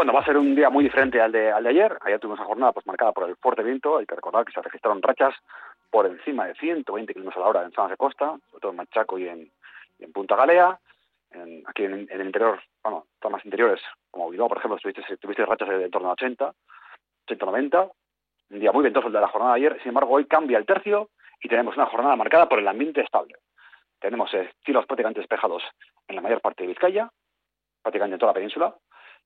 Bueno, va a ser un día muy diferente al de, al de ayer. Ayer tuvimos una jornada pues, marcada por el fuerte viento. Hay que recordar que se registraron rachas por encima de 120 kilómetros a la hora en zonas de costa, sobre todo en Machaco y en, Punta Galea. aquí en, el interior, bueno, zonas interiores, como Bilbao, por ejemplo, tuviste, tuviste rachas de, en torno a 80, 80, 90. Un día muy ventoso el de la jornada de ayer. Sin embargo, hoy cambia el tercio y tenemos una jornada marcada por el ambiente estable. Tenemos eh, cielos prácticamente despejados en la mayor parte de Vizcaya, prácticamente en toda la península.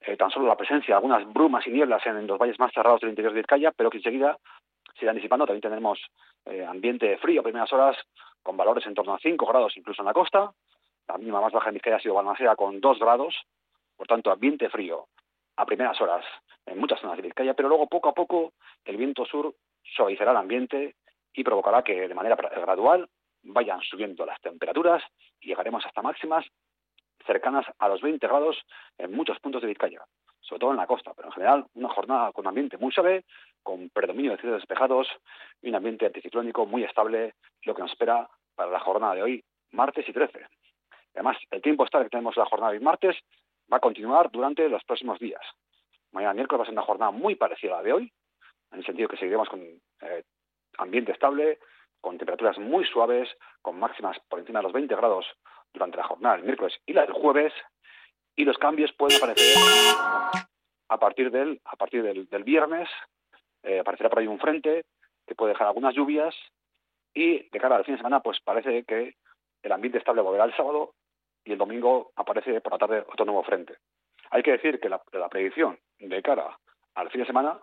Eh, tan solo la presencia de algunas brumas y nieblas en, los valles más cerrados del interior de Vizcaya, pero que enseguida se irán disipando. También tenemos eh, ambiente frío a primeras horas, con valores en torno a 5 grados incluso en la costa. La mínima más baja en Vizcaya ha sido Balmaceda con 2 grados, por tanto ambiente frío a primeras horas en muchas zonas de Vizcaya, pero luego poco a poco el viento sur suavizará el ambiente y provocará que de manera gradual vayan subiendo las temperaturas y llegaremos hasta máximas cercanas a los 20 grados en muchos puntos de Vizcaya, sobre todo en la costa, pero en general una jornada con ambiente muy suave, con predominio de cielos despejados y un ambiente anticiclónico muy estable, lo que nos espera para la jornada de hoy, martes y 13. Además, el tiempo estable que tenemos la jornada de hoy, martes va a continuar durante los próximos días. Mañana miércoles va a ser una jornada muy parecida a la de hoy, en el sentido que seguiremos con eh, ambiente estable, con temperaturas muy suaves, con máximas por encima de los 20 grados durante la jornada del miércoles y la del jueves, y los cambios pueden aparecer a partir del, a partir del, viernes, eh, aparecerá por ahí un frente que puede dejar algunas lluvias, y de cara al fin de semana, pues parece que el ambiente estable volverá el sábado y el domingo aparece por la tarde otro nuevo frente. Hay que decir que la, predicción de cara al fin de semana,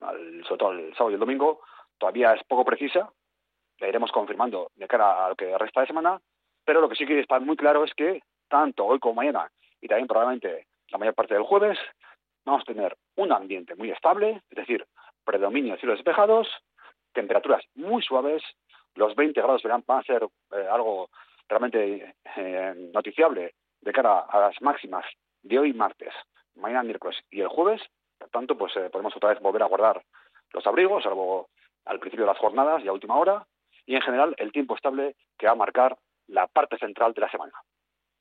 al, sobre todo el sábado y el domingo, todavía es poco precisa, la iremos confirmando de cara a lo que resta de semana, pero lo que sí que está muy claro es que tanto hoy como mañana y también probablemente la mayor parte del jueves vamos a tener un ambiente muy estable, es decir, predominio de cielos despejados, temperaturas muy suaves, los 20 grados van a ser eh, algo realmente eh, noticiable de cara a las máximas de hoy martes, mañana miércoles y el jueves. Por tanto, pues eh, podemos otra vez volver a guardar los abrigos, salvo al principio de las jornadas y a última hora, y en general el tiempo estable que va a marcar la parte central de la semana.